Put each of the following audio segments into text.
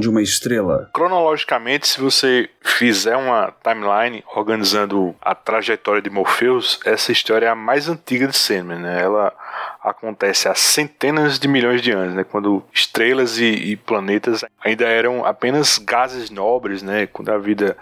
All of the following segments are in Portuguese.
de uma estrela? Cronologicamente, se você fizer uma timeline organizando a trajetória de Morpheus, essa história é a mais antiga de Sandman, né? Ela acontece há centenas de milhões de anos, né? Quando estrelas e, e planetas ainda eram apenas gases nobres, né? Quando a vida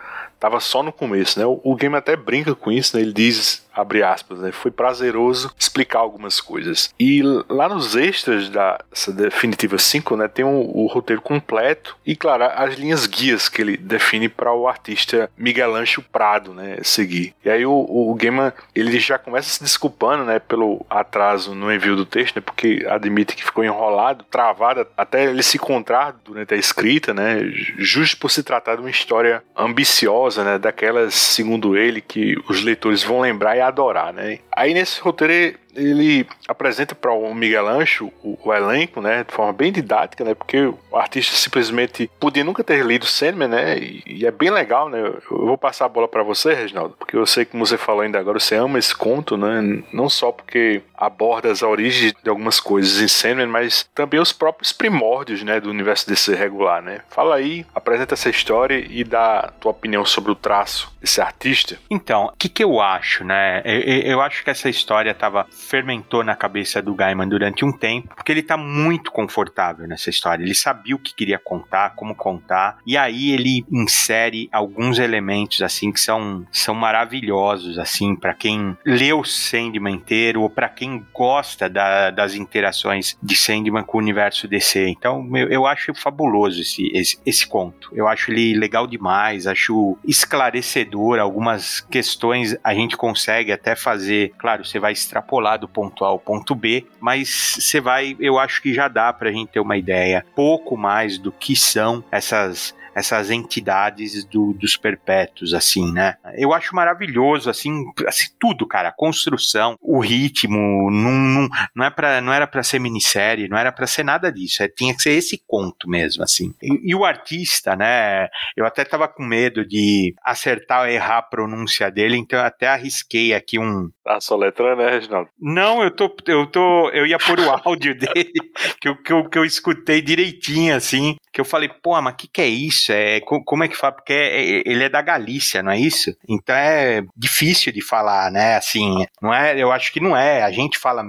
estava só no começo, né? O, o, game até brinca com isso, né? Ele diz abre aspas, né? Foi prazeroso explicar algumas coisas. E lá nos extras da definitiva 5, né, tem o roteiro completo e, claro, as linhas guias que ele define para o artista Miguel Ancho Prado, né, seguir. E aí o, o Gaiman, ele já começa se desculpando, né, pelo atraso no envio do texto, né, porque admite que ficou enrolado, travado, até ele se encontrar durante a escrita, né, justo por se tratar de uma história ambiciosa, né, daquelas, segundo ele, que os leitores vão lembrar e adorar, né? Aí nesse roteiro ele apresenta para o Miguel Ancho o, o, elenco, né, de forma bem didática, né, porque o artista simplesmente podia nunca ter lido Sandman, né, e, e é bem legal, né. Eu, eu vou passar a bola para você, Reginaldo, porque eu sei como você falou ainda agora, você ama esse conto, né, não só porque aborda as origens de algumas coisas em Sandman, mas também os próprios primórdios, né, do universo desse regular, né. Fala aí, apresenta essa história e dá tua opinião sobre o traço desse artista. Então, o que que eu acho, né? Eu, eu acho que essa história estava fermentou na cabeça do Gaiman durante um tempo, porque ele tá muito confortável nessa história. Ele sabia o que queria contar, como contar, e aí ele insere alguns elementos assim que são, são maravilhosos assim para quem leu Sandman inteiro ou para quem gosta da, das interações de Sandman com o universo DC. Então, eu, eu acho fabuloso esse, esse, esse conto. Eu acho ele legal demais, acho esclarecedor algumas questões a gente consegue até fazer, claro, você vai extrapolar do ponto A ao ponto B, mas você vai, eu acho que já dá para a gente ter uma ideia pouco mais do que são essas essas entidades do, dos perpétuos, assim, né? Eu acho maravilhoso, assim, assim tudo, cara. A construção, o ritmo, não, não, não, é pra, não era para ser minissérie, não era para ser nada disso. É, tinha que ser esse conto mesmo, assim. E, e, o artista, né? Eu até tava com medo de acertar ou errar a pronúncia dele, então eu até arrisquei aqui um. Ah, soletrando, né, Reginaldo? Não, eu tô, eu tô, eu ia pôr o áudio dele, que eu, que, eu, que eu escutei direitinho, assim, que eu falei, pô, mas o que, que é isso? É, como é que fala? Porque é, é, ele é da Galícia, não é isso? Então é difícil de falar, né? Assim, não é, eu acho que não é. A gente fala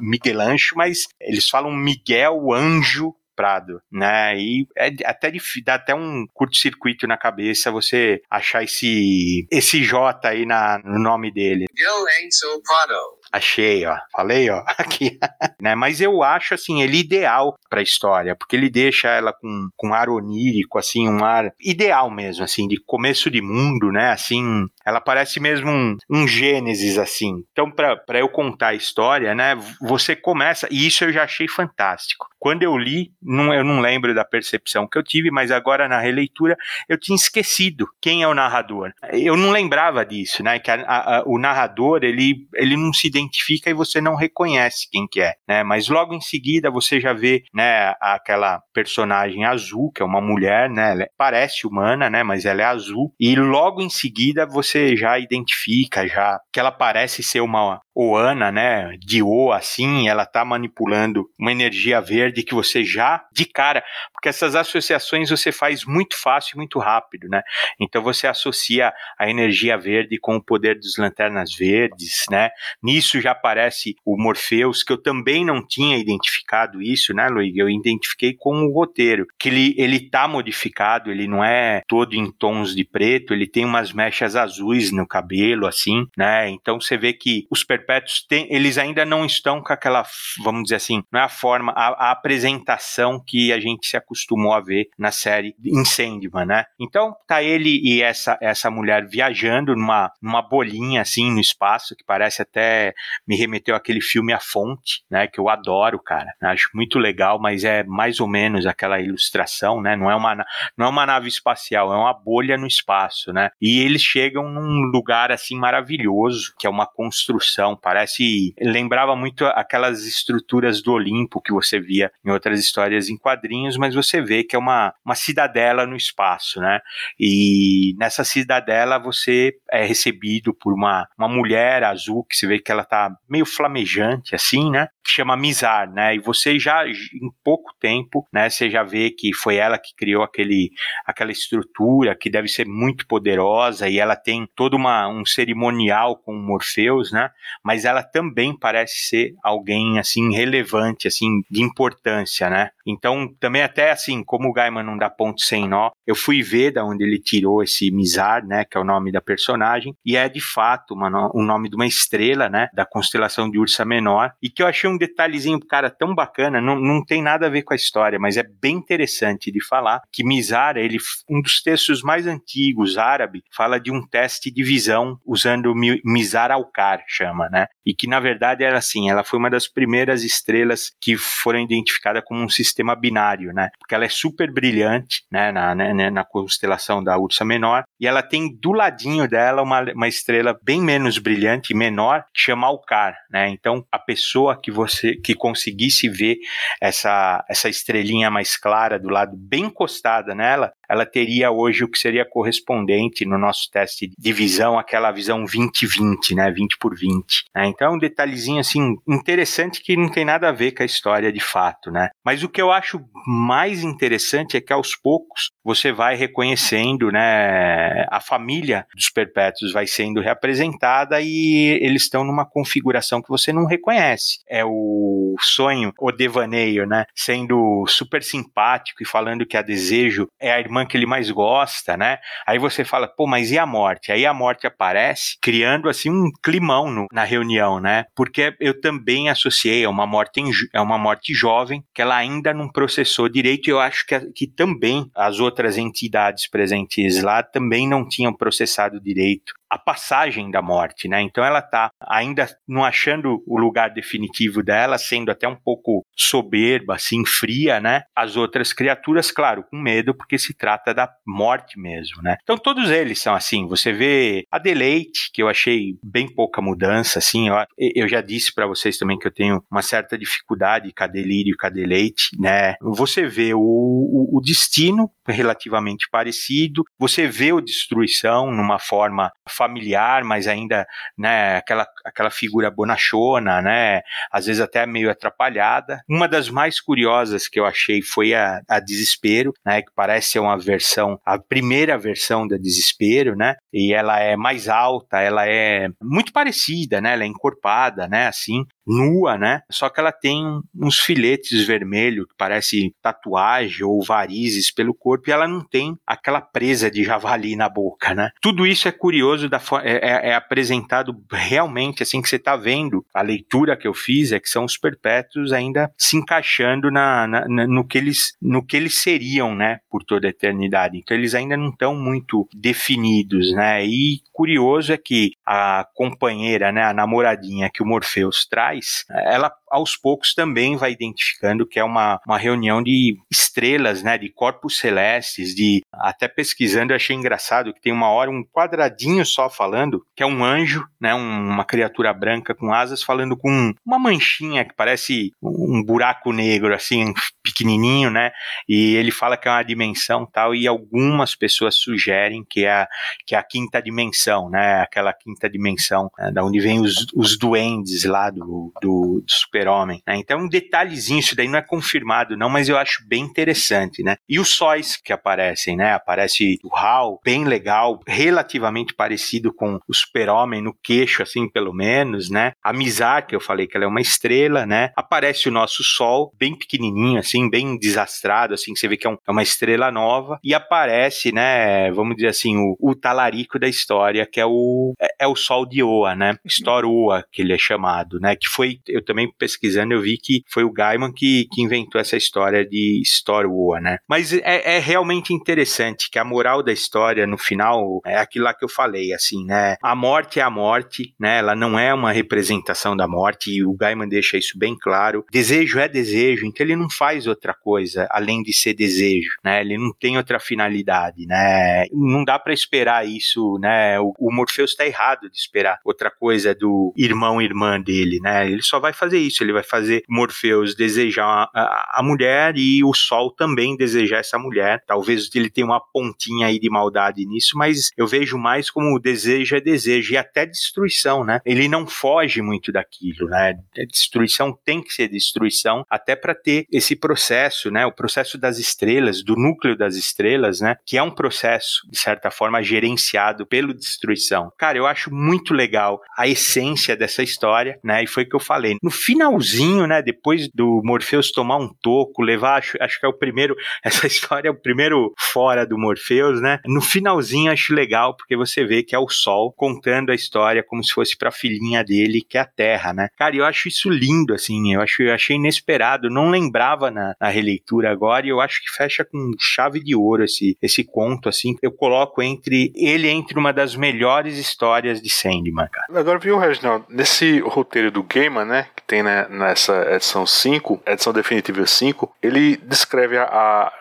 Miguel Ancho, mas eles falam Miguel Anjo Prado, né? E é até dá até um curto-circuito na cabeça você achar esse esse J aí na, no nome dele. Miguel Enzo Prado. Achei, ó. Falei, ó. Aqui. né? Mas eu acho, assim, ele ideal pra história, porque ele deixa ela com, com ar onírico, assim, um ar ideal mesmo, assim, de começo de mundo, né? Assim, ela parece mesmo um, um Gênesis, assim. Então, pra eu contar a história, né? Você começa, e isso eu já achei fantástico. Quando eu li, não, eu não lembro da percepção que eu tive, mas agora na releitura eu tinha esquecido quem é o narrador. Eu não lembrava disso, né? Que a, a, o narrador, ele, ele não se identifica e você não reconhece quem que é, né? Mas logo em seguida você já vê, né, aquela personagem azul, que é uma mulher, né? Ela parece humana, né? Mas ela é azul. E logo em seguida você já identifica, já que ela parece ser uma Oana, né? De O, assim, ela tá manipulando uma energia verde que você já, de cara, porque essas associações você faz muito fácil e muito rápido, né? Então você associa a energia verde com o poder dos lanternas verdes, né? Nisso isso já aparece o Morpheus, que eu também não tinha identificado isso, né, Luiz? Eu identifiquei com o roteiro, que ele, ele tá modificado, ele não é todo em tons de preto, ele tem umas mechas azuis no cabelo, assim, né? Então você vê que os perpétuos têm, eles ainda não estão com aquela, vamos dizer assim, não é a forma, a, a apresentação que a gente se acostumou a ver na série Sandman, né? Então tá ele e essa, essa mulher viajando numa, numa bolinha, assim, no espaço, que parece até me remeteu àquele filme A Fonte, né, que eu adoro, cara. Acho muito legal, mas é mais ou menos aquela ilustração, né? Não é uma não é uma nave espacial, é uma bolha no espaço, né? E eles chegam num lugar assim maravilhoso, que é uma construção, parece lembrava muito aquelas estruturas do Olimpo que você via em outras histórias em quadrinhos, mas você vê que é uma, uma cidadela no espaço, né? E nessa cidadela você é recebido por uma, uma mulher azul que você vê que ela tá meio flamejante assim, né? Que chama Mizar, né? E você já em pouco tempo, né, você já vê que foi ela que criou aquele aquela estrutura que deve ser muito poderosa e ela tem todo uma, um cerimonial com Morpheus, né? Mas ela também parece ser alguém assim relevante, assim de importância, né? Então, também até assim, como o Gaiman não dá ponto sem nó, eu fui ver da onde ele tirou esse Mizar, né, que é o nome da personagem, e é de fato uma, o nome de uma estrela, né, da constelação de Ursa Menor, e que eu achei um detalhezinho, cara, tão bacana, não, não tem nada a ver com a história, mas é bem interessante de falar que Mizar, ele, um dos textos mais antigos árabe, fala de um teste de visão usando Mizar Alcar, chama, né, e que na verdade era assim, ela foi uma das primeiras estrelas que foram identificadas como um sistema binário, né, porque ela é super brilhante, né, na, né, na constelação da Ursa Menor, e ela tem do ladinho dela uma, uma estrela bem menos brilhante, menor, que chama Alcar, né, então a pessoa que você, que conseguisse ver essa, essa estrelinha mais clara do lado bem encostada nela, ela teria hoje o que seria correspondente no nosso teste de visão, aquela visão 20-20, né, 20 por 20. Né? Então é um detalhezinho assim interessante que não tem nada a ver com a história de fato, né? Mas o que eu acho mais interessante é que aos poucos você vai reconhecendo, né, a família dos perpétuos vai sendo representada e eles estão numa configuração que você não reconhece. É o sonho, o devaneio, né, sendo super simpático e falando que a desejo é a irmã que ele mais gosta, né? Aí você fala, pô, mas e a morte? Aí a morte aparece, criando assim um climão no, na reunião, né? Porque eu também associei a uma morte é uma morte jovem que ela ainda não processou direito. E eu acho que, que também as outras entidades presentes lá também não tinham processado direito a passagem da morte, né? Então ela está ainda não achando o lugar definitivo dela, sendo até um pouco soberba, assim, fria, né? As outras criaturas, claro, com medo, porque se trata da morte mesmo, né? Então todos eles são assim. Você vê a Deleite, que eu achei bem pouca mudança, assim. Eu, eu já disse para vocês também que eu tenho uma certa dificuldade com a Delírio e com a Deleite, né? Você vê o, o, o destino relativamente parecido, você vê o Destruição numa forma familiar, mas ainda, né, aquela, aquela figura bonachona, né, às vezes até meio atrapalhada. Uma das mais curiosas que eu achei foi a, a Desespero, né, que parece ser uma versão, a primeira versão da Desespero, né, e ela é mais alta, ela é muito parecida, né, ela é encorpada, né, assim, nua, né? Só que ela tem uns filetes vermelhos que parece tatuagem ou varizes pelo corpo e ela não tem aquela presa de javali na boca, né? Tudo isso é curioso da é, é, é, apresentado realmente assim que você está vendo. A leitura que eu fiz é que são os perpétuos ainda se encaixando na, na, na, no que eles no que eles seriam, né, por toda a eternidade. Então eles ainda não estão muito definidos, né? E curioso é que a companheira, né, a namoradinha que o Morpheus traz, ela aos poucos também vai identificando que é uma, uma reunião de estrelas, né, de corpos celestes, de até pesquisando eu achei engraçado que tem uma hora um quadradinho só falando, que é um anjo, né, uma criatura branca com asas falando com uma manchinha que parece um buraco negro assim, pequenininho, né? E ele fala que é uma dimensão tal e algumas pessoas sugerem que é a, que é a quinta dimensão, né? Aquela quinta dimensão, né, da onde vem os, os duendes lá do, do, do super super-homem. Né? Então, um detalhezinho, isso daí não é confirmado, não, mas eu acho bem interessante, né? E os sóis que aparecem, né? Aparece o Hal, bem legal, relativamente parecido com o super-homem no queixo, assim, pelo menos, né? A Mizar, que eu falei que ela é uma estrela, né? Aparece o nosso Sol, bem pequenininho, assim, bem desastrado, assim, você vê que é, um, é uma estrela nova, e aparece, né? Vamos dizer assim, o, o talarico da história, que é o, é, é o Sol de Oa, né? Stor Oa, que ele é chamado, né? Que foi, eu também pesquisando, eu vi que foi o Gaiman que, que inventou essa história de Story War, né? Mas é, é, realmente interessante que a moral da história, no final, é aquilo lá que eu falei, assim, né? A morte é a morte, né? Ela não é uma representação da morte, e o Gaiman deixa isso bem claro. Desejo é desejo, então ele não faz outra coisa além de ser desejo, né? Ele não tem outra finalidade, né? Não dá para esperar isso, né? O, o Morpheus está errado de esperar outra coisa do irmão e irmã dele, né? Ele só vai fazer isso, ele vai fazer Morpheus desejar a, a mulher e o Sol também desejar essa mulher. Talvez ele tenha uma pontinha aí de maldade nisso, mas eu vejo mais como desejo é desejo e até destruição, né? Ele não foge muito daquilo, né? A destruição tem que ser destruição até para ter esse processo, né? O processo das estrelas, do núcleo das estrelas, né? Que é um processo de certa forma gerenciado pelo destruição. Cara, eu acho muito legal a essência dessa história, né? E foi que eu falei. No finalzinho, né? Depois do Morpheus tomar um toco, levar, acho, acho que é o primeiro, essa história é o primeiro fora do Morpheus, né? No finalzinho acho legal porque você vê que é o Sol contando a história como se fosse para a filhinha dele, que é a Terra, né? Cara, eu acho isso lindo, assim. Eu acho, eu achei inesperado. Não lembrava na, na releitura agora e eu acho que fecha com chave de ouro esse, esse conto, assim. Eu coloco entre ele entre uma das melhores histórias de Sandman, cara. Agora, viu, Reginaldo, nesse roteiro do Gaiman, né, que tem né, nessa edição 5, edição definitiva 5, ele descreve a,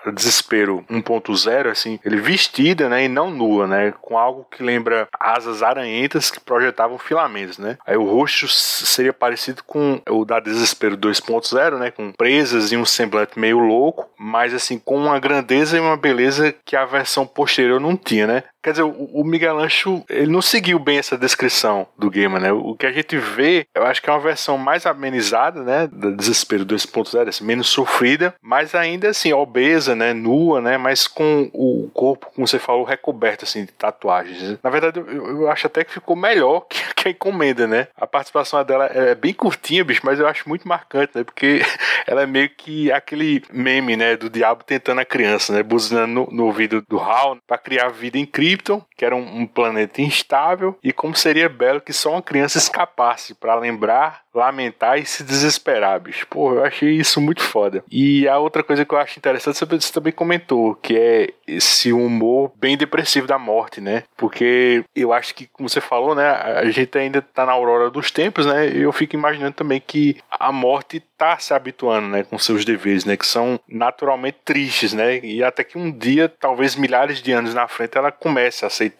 a Desespero 1.0, assim, ele vestida, né, e não nua, né, com algo que lembra asas aranhentas que projetavam filamentos, né. Aí o rosto seria parecido com o da Desespero 2.0, né, com presas e um semblante meio louco, mas assim, com uma grandeza e uma beleza que a versão posterior não tinha, né. Quer dizer, o, Miguel Ancho, ele não seguiu bem essa descrição do Gamer, né? O que a gente vê, eu acho que é uma versão mais amenizada, né? Do Desespero 2.0, assim, menos sofrida, mas ainda assim, obesa, né? Nua, né? Mas com o corpo, como você falou, recoberto, assim, de tatuagens. Na verdade, eu, eu acho até que ficou melhor que, que, a encomenda, né? A participação dela é bem curtinha, bicho, mas eu acho muito marcante, né? Porque ela é meio que aquele meme, né? Do diabo tentando a criança, né? Buzinando no, no ouvido do Hal para criar vida incrível Krypton, que era um, um planeta instável, e como seria belo que só uma criança escapasse para lembrar lamentar e se desesperar, bicho. Pô, eu achei isso muito foda. E a outra coisa que eu acho interessante, você também comentou, que é esse humor bem depressivo da morte, né? Porque eu acho que, como você falou, né, a gente ainda tá na aurora dos tempos, né? Eu fico imaginando também que a morte tá se habituando, né, com seus deveres, né, que são naturalmente tristes, né? E até que um dia, talvez milhares de anos na frente, ela comece a aceitar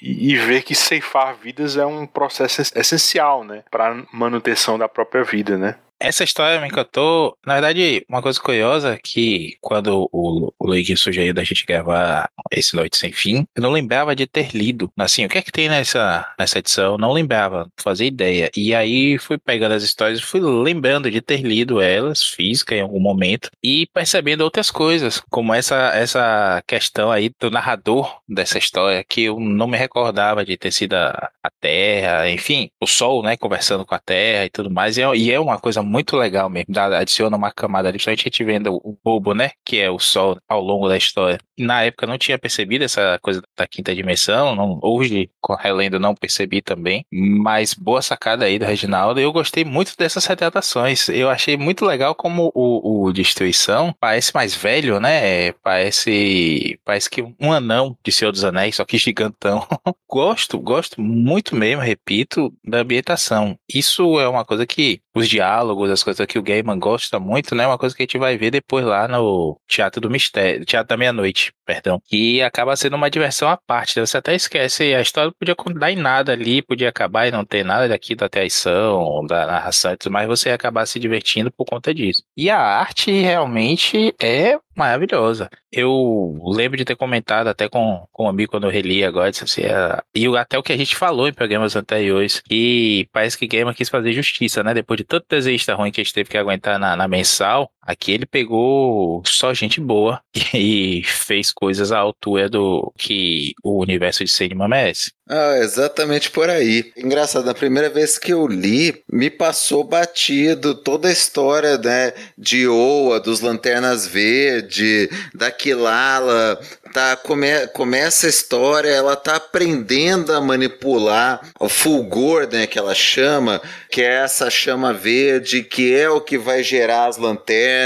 e, e ver que ceifar vidas é um processo essencial, né, para manutenção da própria vida, né? Essa história me encantou. Na verdade, uma coisa curiosa é que quando o, o Luigi sugeriu da gente gravar esse Noite Sem Fim, eu não lembrava de ter lido. Assim, o que é que tem nessa, nessa edição? Não lembrava, não fazia ideia. E aí fui pegando as histórias, fui lembrando de ter lido elas, física em algum momento, e percebendo outras coisas, como essa, essa questão aí do narrador dessa história, que eu não me recordava de ter sido a, a Terra, enfim, o Sol, né, conversando com a Terra e tudo mais. E é, e é uma coisa muito legal mesmo. Adiciona uma camada ali, principalmente a gente vendo o bobo, né? Que é o sol ao longo da história. Na época não tinha percebido essa coisa da quinta dimensão, não, hoje, relendo, não percebi também. Mas boa sacada aí do Reginaldo. Eu gostei muito dessas retratações. Eu achei muito legal como o, o Destruição parece mais velho, né? Parece, parece que um anão de Senhor dos Anéis, só que gigantão. gosto, gosto muito mesmo, repito, da ambientação. Isso é uma coisa que os diálogos, as coisas que o Gaiman gosta muito, né? Uma coisa que a gente vai ver depois lá no Teatro do Mistério, Teatro da Meia-Noite, perdão. E acaba sendo uma diversão à parte, né? Você até esquece, a história podia dar em nada ali, podia acabar e não ter nada daqui da traição, da narração e tudo mais, você ia acabar se divertindo por conta disso. E a arte realmente é maravilhosa. Eu lembro de ter comentado até com, com um amigo quando eu reli agora, disse assim, é, e até o que a gente falou em programas anteriores, e parece que Gamer quis fazer justiça, né? Depois de tanto desenhista ruim que a gente teve que aguentar na, na mensal, aqui ele pegou só gente boa e fez coisas à altura do que o universo de cinema merece. Ah, exatamente por aí. Engraçado, na primeira vez que eu li, me passou batido toda a história, né, de Oa, dos Lanternas Verde, da Kilala, tá come, começa a história, ela tá aprendendo a manipular o fulgor, né, que ela chama, que é essa chama verde, que é o que vai gerar as lanternas,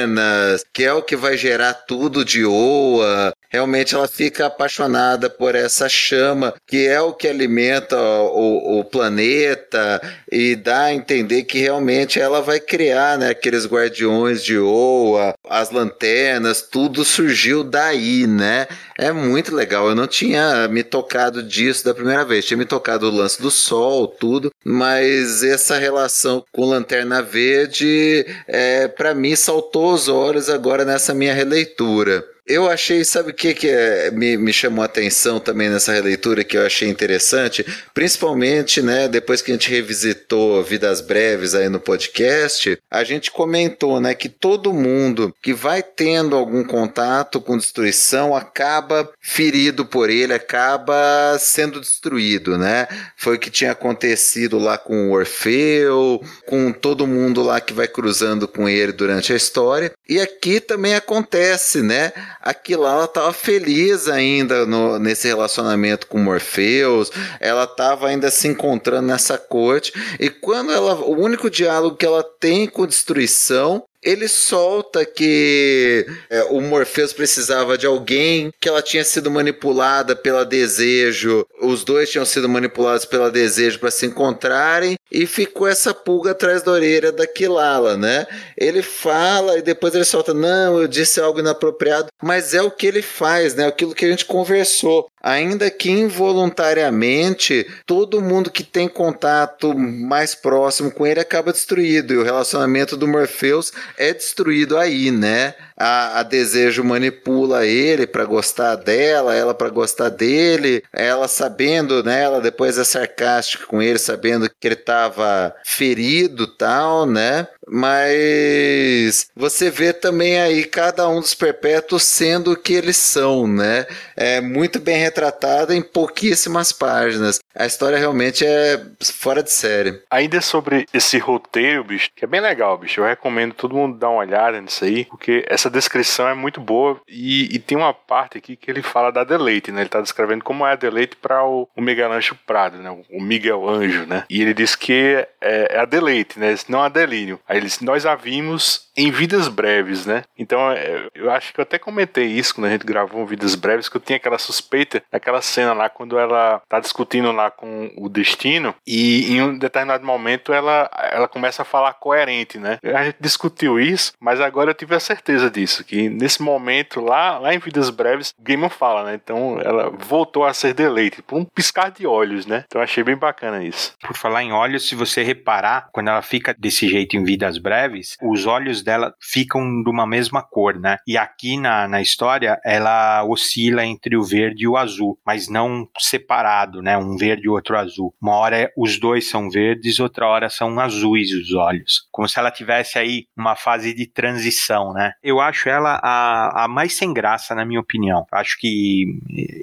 que é o que vai gerar tudo de Oa, realmente ela fica apaixonada por essa chama que é o que alimenta o, o planeta e dá a entender que realmente ela vai criar né, aqueles guardiões de Oa, as lanternas, tudo surgiu daí, né? É muito legal. Eu não tinha me tocado disso da primeira vez. Tinha me tocado o lance do sol, tudo, mas essa relação com Lanterna Verde, é, para mim, saltou os olhos agora nessa minha releitura. Eu achei, sabe o que, que é, me, me chamou a atenção também nessa releitura que eu achei interessante? Principalmente, né, depois que a gente revisitou Vidas Breves aí no podcast, a gente comentou, né, que todo mundo que vai tendo algum contato com destruição acaba ferido por ele, acaba sendo destruído, né? Foi o que tinha acontecido lá com o Orfeu, com todo mundo lá que vai cruzando com ele durante a história. E aqui também acontece, né? Aquilo ela estava feliz ainda no, nesse relacionamento com Morpheus, ela estava ainda se encontrando nessa corte, e quando ela, o único diálogo que ela tem com destruição ele solta que é, o Morpheus precisava de alguém, que ela tinha sido manipulada pela desejo, os dois tinham sido manipulados pela desejo para se encontrarem, e ficou essa pulga atrás da orelha da Kilala, né? Ele fala e depois ele solta: Não, eu disse algo inapropriado, mas é o que ele faz, né? Aquilo que a gente conversou ainda que involuntariamente, todo mundo que tem contato mais próximo com ele acaba destruído. E o relacionamento do Morpheus é destruído aí, né? A, a Desejo manipula ele para gostar dela, ela para gostar dele, ela sabendo, né? Ela depois é sarcástica com ele, sabendo que ele estava ferido tal, né? Mas você vê também aí cada um dos perpétuos sendo o que eles são, né? É muito bem retratada em pouquíssimas páginas. A história realmente é fora de série. Ainda sobre esse roteiro, bicho, que é bem legal, bicho. Eu recomendo todo mundo dar uma olhada nisso aí, porque essa descrição é muito boa e, e tem uma parte aqui que ele fala da Deleite, né? Ele tá descrevendo como é a Deleite para o, o Miguel Anjo Prado, né? O Miguel Anjo, né? E ele diz que é, é a Deleite, né? Não a Delírio. Aí ele diz, nós a vimos em vidas breves, né? Então é, eu acho que eu até comentei isso quando a gente gravou Vidas Breves, que eu tinha aquela suspeita daquela cena lá quando ela tá discutindo lá com o destino e em um determinado momento ela, ela começa a falar coerente, né? A gente discutiu isso, mas agora eu tive a certeza disso, que nesse momento lá, lá em Vidas Breves, Gaiman fala, né? Então ela voltou a ser deleite por um piscar de olhos, né? Então achei bem bacana isso. Por falar em olhos, se você reparar, quando ela fica desse jeito em Vidas Breves, os olhos dela ficam de uma mesma cor, né? E aqui na, na história, ela oscila entre o verde e o azul, mas não separado, né? Um verde e outro azul. Uma hora os dois são verdes, outra hora são azuis os olhos. Como se ela tivesse aí uma fase de transição, né? Eu acho ela a, a mais sem graça, na minha opinião. Acho que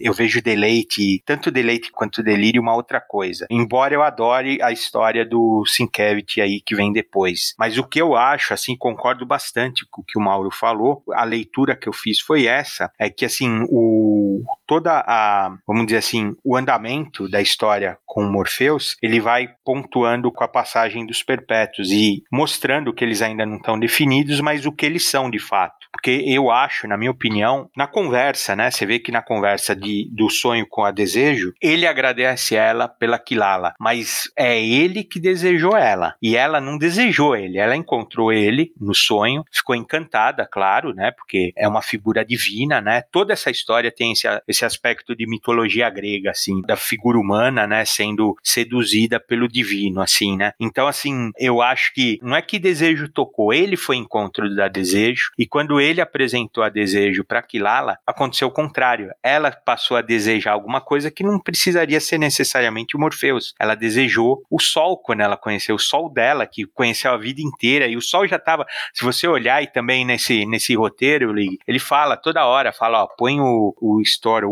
eu vejo deleite, tanto deleite quanto delírio, uma outra coisa. Embora eu adore a história do Sienkiewicz aí que vem depois. Mas o que eu acho, assim, concordo bastante com o que o Mauro falou. A leitura que eu fiz foi essa, é que assim, o toda a, vamos dizer assim, o andamento da história com Morpheus, ele vai pontuando com a passagem dos perpétuos e mostrando que eles ainda não estão definidos, mas o que eles são de fato. Porque eu acho, na minha opinião, na conversa, né? Você vê que na conversa de, do sonho com a desejo, ele agradece ela pela Kilala, mas é ele que desejou ela. E ela não desejou ele, ela encontrou ele no sonho, ficou encantada, claro, né? Porque é uma figura divina, né? Toda essa história tem esse, esse aspecto de mitologia grega, assim, da figura humana, né? Sendo seduzida pelo divino, assim, né? Então, assim, eu acho que não é que desejo tocou, ele foi encontro da desejo, e quando ele apresentou a desejo para Kilala, aconteceu o contrário. Ela passou a desejar alguma coisa que não precisaria ser necessariamente o Morpheus. Ela desejou o sol quando ela conheceu o sol dela, que conheceu a vida inteira, e o sol já estava. Se você olhar e também nesse, nesse roteiro, ele fala toda hora, fala, ó, põe o, o Store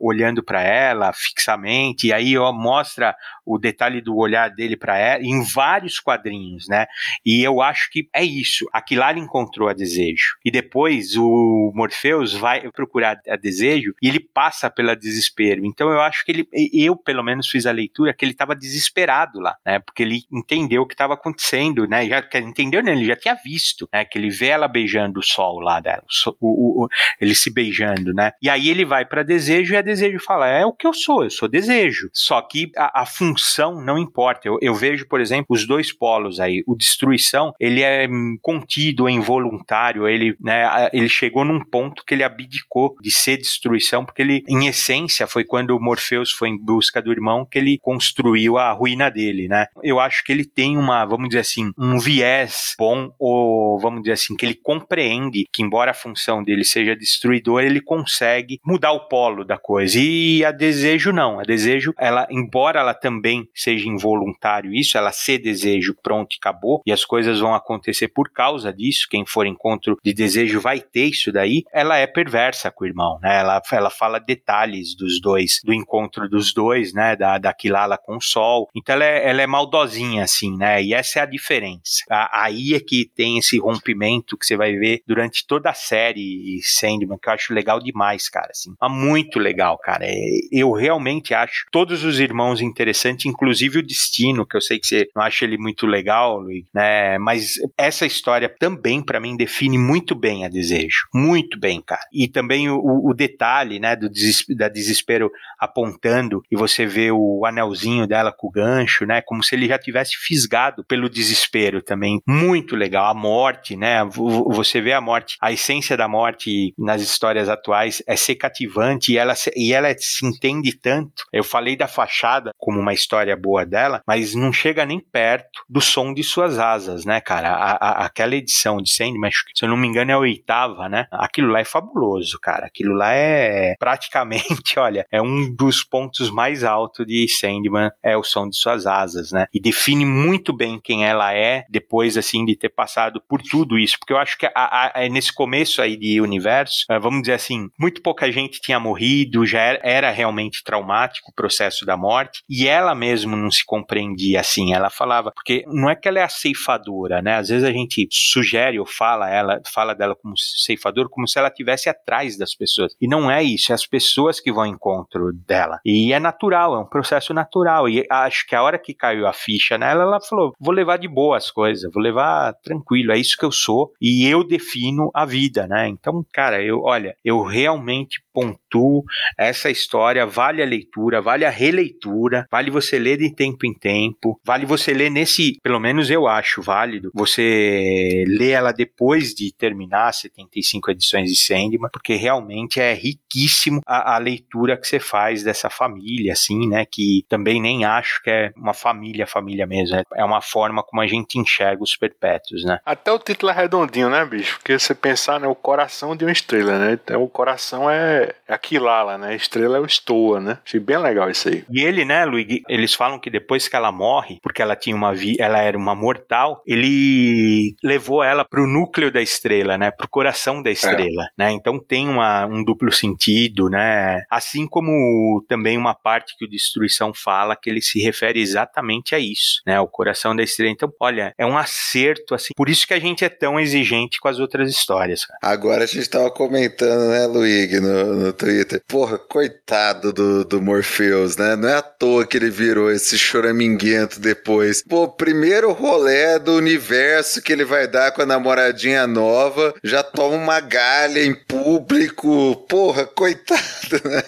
olhando para ela fixamente, e aí ó, mostra o detalhe do olhar dele para ela em vários quadrinhos, né? E eu acho que é isso. Lá ele encontrou a desejo. E depois o Morpheus vai procurar a desejo e ele passa pela desespero. Então eu acho que ele, eu pelo menos fiz a leitura que ele estava desesperado lá, né? Porque ele entendeu o que estava acontecendo, né? Já entendeu? Ele já tinha visto, né? Que ele vê ela beijando o sol lá dela, o, o, o ele se beijando, né? E aí ele vai para desejo e a desejo fala: é o que eu sou, eu sou desejo. Só que a, a função não importa. Eu, eu, vejo, por exemplo, os dois polos aí. O destruição, ele é contido, é involuntário, ele, né, ele chegou num ponto que ele abdicou de ser destruição, porque ele, em essência, foi quando Morpheus foi em busca do irmão que ele construiu a ruína dele, né? Eu acho que ele tem uma, vamos dizer assim, um viés bom, ou vamos dizer assim, que ele compreende que, embora a função dele seja destruidor, ele consegue mudar o polo da coisa. E a desejo não. A desejo, ela, embora ela também seja involuntário isso, ela ser desejo, pronto, acabou, e as coisas vão acontecer por causa disso. Quem for encontro de desejo vai ter isso daí. Ela é perversa com o irmão, né? Ela, ela fala detalhes dos dois, do encontro dos dois, né? Da, da Kilala com o sol. Então ela é, ela é maldosinha, assim, né? E essa é a diferença. Aí é que tem esse rompimento que você vai ver durante toda a série Sandman, que eu acho legal demais, cara, assim. Mas muito legal, cara. É, eu realmente acho todos os irmãos interessantes, inclusive o Destino, que eu sei que você não acha ele muito legal, Luiz, né? Mas essa história também, para mim, define muito bem a Desejo. Muito bem, cara. E também o, o detalhe, né, do da desespero apontando e você vê o anelzinho dela com o gancho, né? Como se ele já tivesse fisgado pelo desespero também. Muito legal. A morte, né? Você vê a morte, a essência da morte nas histórias atuais é ser cativante e ela, e ela se entende tanto. Eu falei da fachada como uma história boa dela, mas não chega nem perto do som de suas asas, né, cara? A, a, aquela edição de Sandman, se eu não me engano, é a oitava, né? Aquilo lá é fabuloso, cara. Aquilo lá é praticamente, olha, é um dos pontos mais altos de Sandman, é o som de suas asas, né? E define muito bem quem ela é depois, assim, de ter passado por tudo isso. Porque eu acho que a, a, a, nesse começo aí de universo, eh, vamos dizer assim, muito pouca gente tinha morrido, já era, era realmente traumático o processo da morte, e ela mesmo não se compreendia assim. Ela falava, porque não é que ela é a ceifadora, né? Às vezes a gente sugere ou fala ela, fala dela como ceifadora, como se ela estivesse atrás das pessoas. E não é isso, é as pessoas que vão ao encontro dela. E é natural, é um processo natural. E acho que a hora que caiu a ficha nela, ela falou: vou levar de boa as coisas, vou levar tranquilo, é isso que eu sou e eu defino a vida, né? Então, cara, eu, olha, eu realmente essa história, vale a leitura, vale a releitura, vale você ler de tempo em tempo, vale você ler nesse, pelo menos eu acho válido, você ler ela depois de terminar 75 edições de Sandman, porque realmente é riquíssimo a, a leitura que você faz dessa família, assim, né, que também nem acho que é uma família, família mesmo, é, é uma forma como a gente enxerga os perpétuos, né. Até o título é redondinho, né, bicho? Porque você pensar, né, o coração de uma estrela, né, então o coração é é Aquilala, né? A estrela é o Stoa, né? Achei bem legal isso aí. E ele, né, Luigi, eles falam que depois que ela morre, porque ela tinha uma vi ela era uma mortal, ele levou ela pro núcleo da estrela, né? Pro coração da estrela, é. né? Então tem uma, um duplo sentido, né? Assim como também uma parte que o Destruição fala que ele se refere exatamente a isso, né? O coração da estrela. Então, olha, é um acerto, assim. Por isso que a gente é tão exigente com as outras histórias. Cara. Agora a gente tava comentando, né, Luigi, no, no Twitter. Porra, coitado do, do Morpheus, né? Não é à toa que ele virou esse choraminguento depois. Pô, primeiro rolê do universo que ele vai dar com a namoradinha nova, já toma uma galha em público. Porra, coitado, né?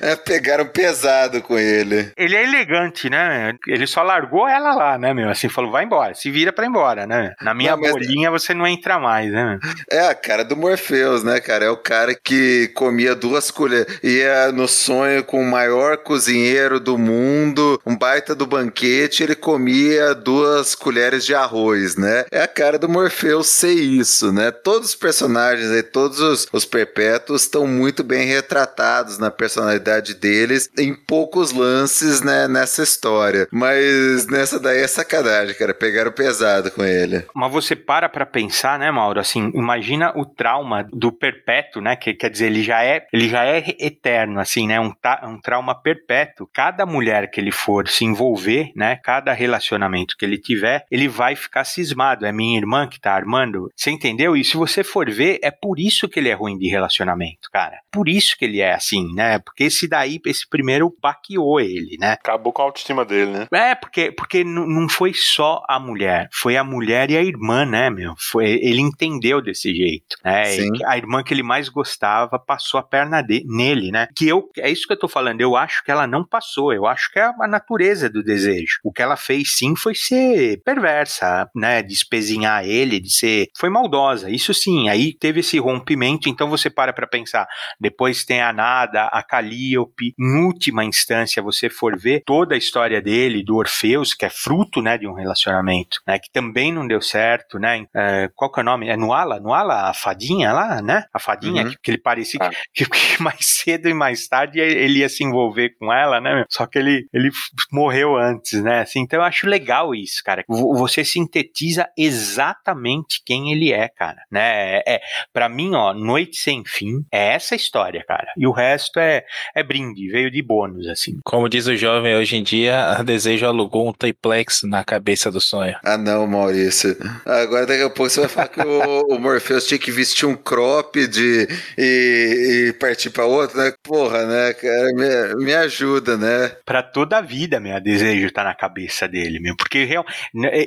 É, pegaram pesado com ele. Ele é elegante, né? Ele só largou ela lá, né, meu? Assim, falou, vai embora, se vira pra ir embora, né? Na minha não, mas... bolinha você não entra mais, né? É a cara do Morpheus, né, cara? É o cara que comia duas colheres, ia no sonho com o maior cozinheiro do mundo, um baita do banquete, ele comia duas colheres de arroz, né? É a cara do Morpheus ser isso, né? Todos os personagens e todos os, os perpétuos estão muito bem retratados na personalidade deles em poucos lances, né, nessa história. Mas nessa daí é sacanagem, cara, pegaram pesado com ele. Mas você para pra pensar, né, Mauro, assim, imagina o trauma do perpétuo, né, que quer dizer, ele já é ele já é é eterno, assim, né? Um, um trauma perpétuo. Cada mulher que ele for se envolver, né? Cada relacionamento que ele tiver, ele vai ficar cismado. É minha irmã que tá armando. Você entendeu? E se você for ver, é por isso que ele é ruim de relacionamento, cara. Por isso que ele é assim, né? Porque esse daí, esse primeiro baqueou ele, né? Acabou com a autoestima dele, né? É, porque, porque não foi só a mulher, foi a mulher e a irmã, né, meu? Foi, ele entendeu desse jeito, né? A irmã que ele mais gostava passou a perna de, nele, né? Que eu, é isso que eu tô falando, eu acho que ela não passou, eu acho que é a natureza do desejo. O que ela fez sim foi ser perversa, né? De espezinhar ele, de ser. Foi maldosa, isso sim. Aí teve esse rompimento, então você para pra pensar. Depois tem a Nada, a Calliope. Em última instância, você for ver toda a história dele, do Orfeus, que é fruto, né? De um relacionamento, né? Que também não deu certo, né? É, qual que é o nome? É Nuala? Nuala, a fadinha lá, né? A fadinha, uhum. que, que, ele parecia ah. que, que, mais cedo e mais tarde ele ia se envolver com ela, né? Só que ele, ele morreu antes, né? Assim, então eu acho legal isso, cara. Você sintetiza exatamente quem ele é, cara, né? É, é para mim, ó, Noite Sem Fim é essa história, cara. E o resto é, é brinde, veio de bônus, assim. Como diz o jovem hoje em dia, a Desejo alugou um triplex na cabeça do sonho. Ah, não, Maurício. Agora daqui a pouco você vai falar que o, o Morpheus tinha que vestir um crop de, e, e partir pra outro, né? Porra, né, cara? Me, me ajuda, né? Pra toda a vida, meu, desejo tá na cabeça dele, meu. Porque real,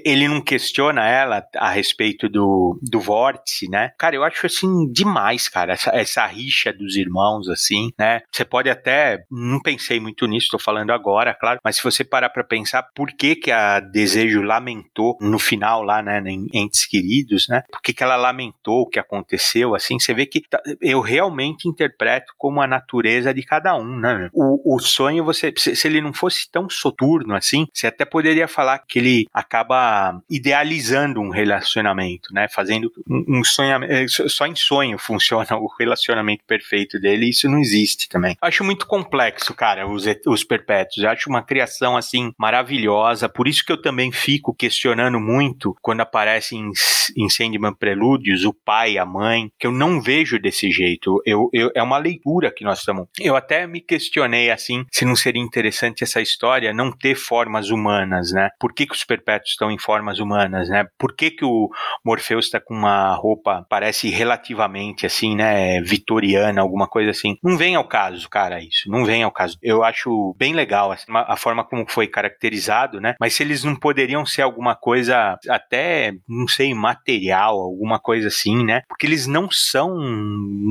ele não questiona ela a respeito do, do vórtice, né? Cara, eu acho assim demais, cara, essa, essa rixa dos irmãos, assim, né? Você pode até. Não pensei muito nisso, tô falando agora, claro, mas se você parar pra pensar por que, que a Desejo lamentou no final lá, né, em Entes Queridos, né? Por que, que ela lamentou o que aconteceu, assim, você vê que tá, eu realmente interpreto como a natureza de cada um, né? O, o sonho, você, se, ele não fosse tão soturno assim, você até poderia falar que ele acaba idealizando um relacionamento, né? Fazendo um, um sonho, é, só em sonho funciona o relacionamento perfeito dele, e isso não existe também. Acho muito complexo, cara, os, os perpétuos. Eu acho uma criação assim maravilhosa, por isso que eu também fico questionando muito quando aparece em, em Sandman Prelúdios o pai, a mãe, que eu não vejo desse jeito. Eu, eu, é uma leitura que nós estamos. Eu até me questionei assim se não seria interessante essa história não ter formas humanas, né? Por que, que os perpétuos estão em formas humanas, né? Por que, que o Morpheus está com uma roupa parece relativamente assim, né? Vitoriana, alguma coisa assim. Não vem ao caso, cara, isso. Não vem ao caso. Eu acho bem legal assim, a forma como foi caracterizado, né? Mas se eles não poderiam ser alguma coisa até, não sei, material, alguma coisa assim, né? Porque eles não são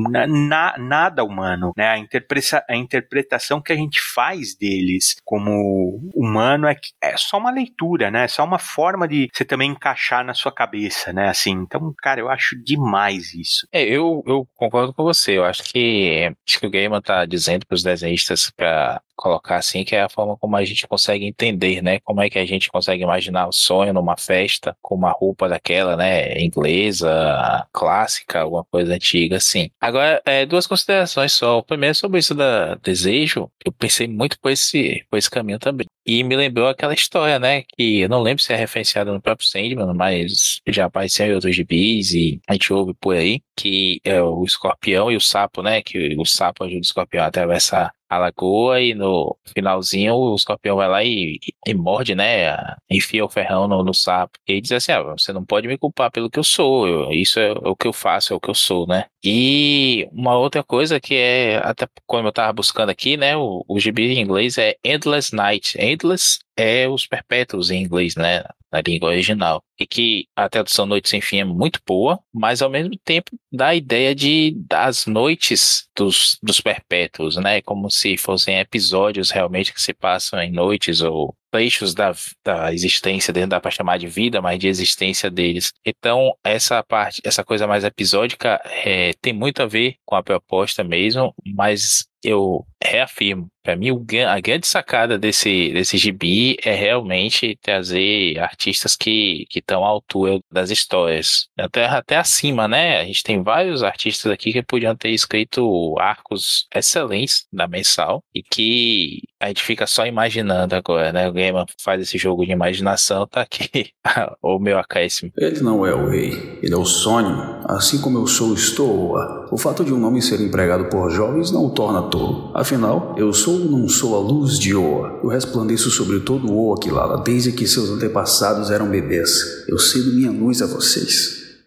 na, nada humano, né? A, a interpretação que a gente faz deles como humano é, que é só uma leitura, né? É só uma forma de você também encaixar na sua cabeça, né? Assim, então, cara, eu acho demais isso. É, eu, eu concordo com você. Eu acho que acho que o Gaiman tá dizendo para os desenhistas para colocar assim, que é a forma como a gente consegue entender, né? Como é que a gente consegue imaginar o sonho numa festa com uma roupa daquela, né? Inglesa, clássica, alguma coisa antiga, assim. Agora, é, duas considerações O primeiro sobre isso da desejo, eu pensei muito por esse, por esse caminho também. E me lembrou aquela história, né? Que eu não lembro se é referenciada no próprio Sandman, mas já apareceu em outros gibis e a gente ouve por aí que é o escorpião e o sapo, né? Que o sapo ajuda o escorpião a atravessar a lagoa e no finalzinho o escorpião vai lá e, e morde, né? Enfia o ferrão no, no, sapo. E diz assim: ah, você não pode me culpar pelo que eu sou, eu, isso é o que eu faço, é o que eu sou, né? E uma outra coisa que é, até como eu tava buscando aqui, né? O, o gibi em inglês é Endless Night. Endless é os perpétuos em inglês, né? Na língua original. E que a tradução Noite Sem Fim é muito boa, mas ao mesmo tempo dá a ideia de das noites dos, dos perpétuos, né? Como se fossem episódios realmente que se passam em noites ou trechos da, da existência dentro da para chamar de vida, mas de existência deles. Então, essa parte, essa coisa mais episódica é, tem muito a ver com a proposta mesmo, mas eu reafirmo, para mim a grande sacada desse, desse gibi é realmente trazer artistas que estão à altura das histórias, até, até acima, né? A gente tem vários artistas aqui que podiam ter escrito arcos excelentes da mensal e que a gente fica só imaginando agora, né? O Gamer faz esse jogo de imaginação, tá aqui o meu acréscimo. Ele não é o rei, ele é o sonho, Assim como eu sou, estou. O fato de um nome ser empregado por jovens não o torna tolo. Afinal, eu sou ou não sou a luz de Oa. Eu resplandeço sobre todo Oa Kilala desde que seus antepassados eram bebês. Eu cedo minha luz a vocês.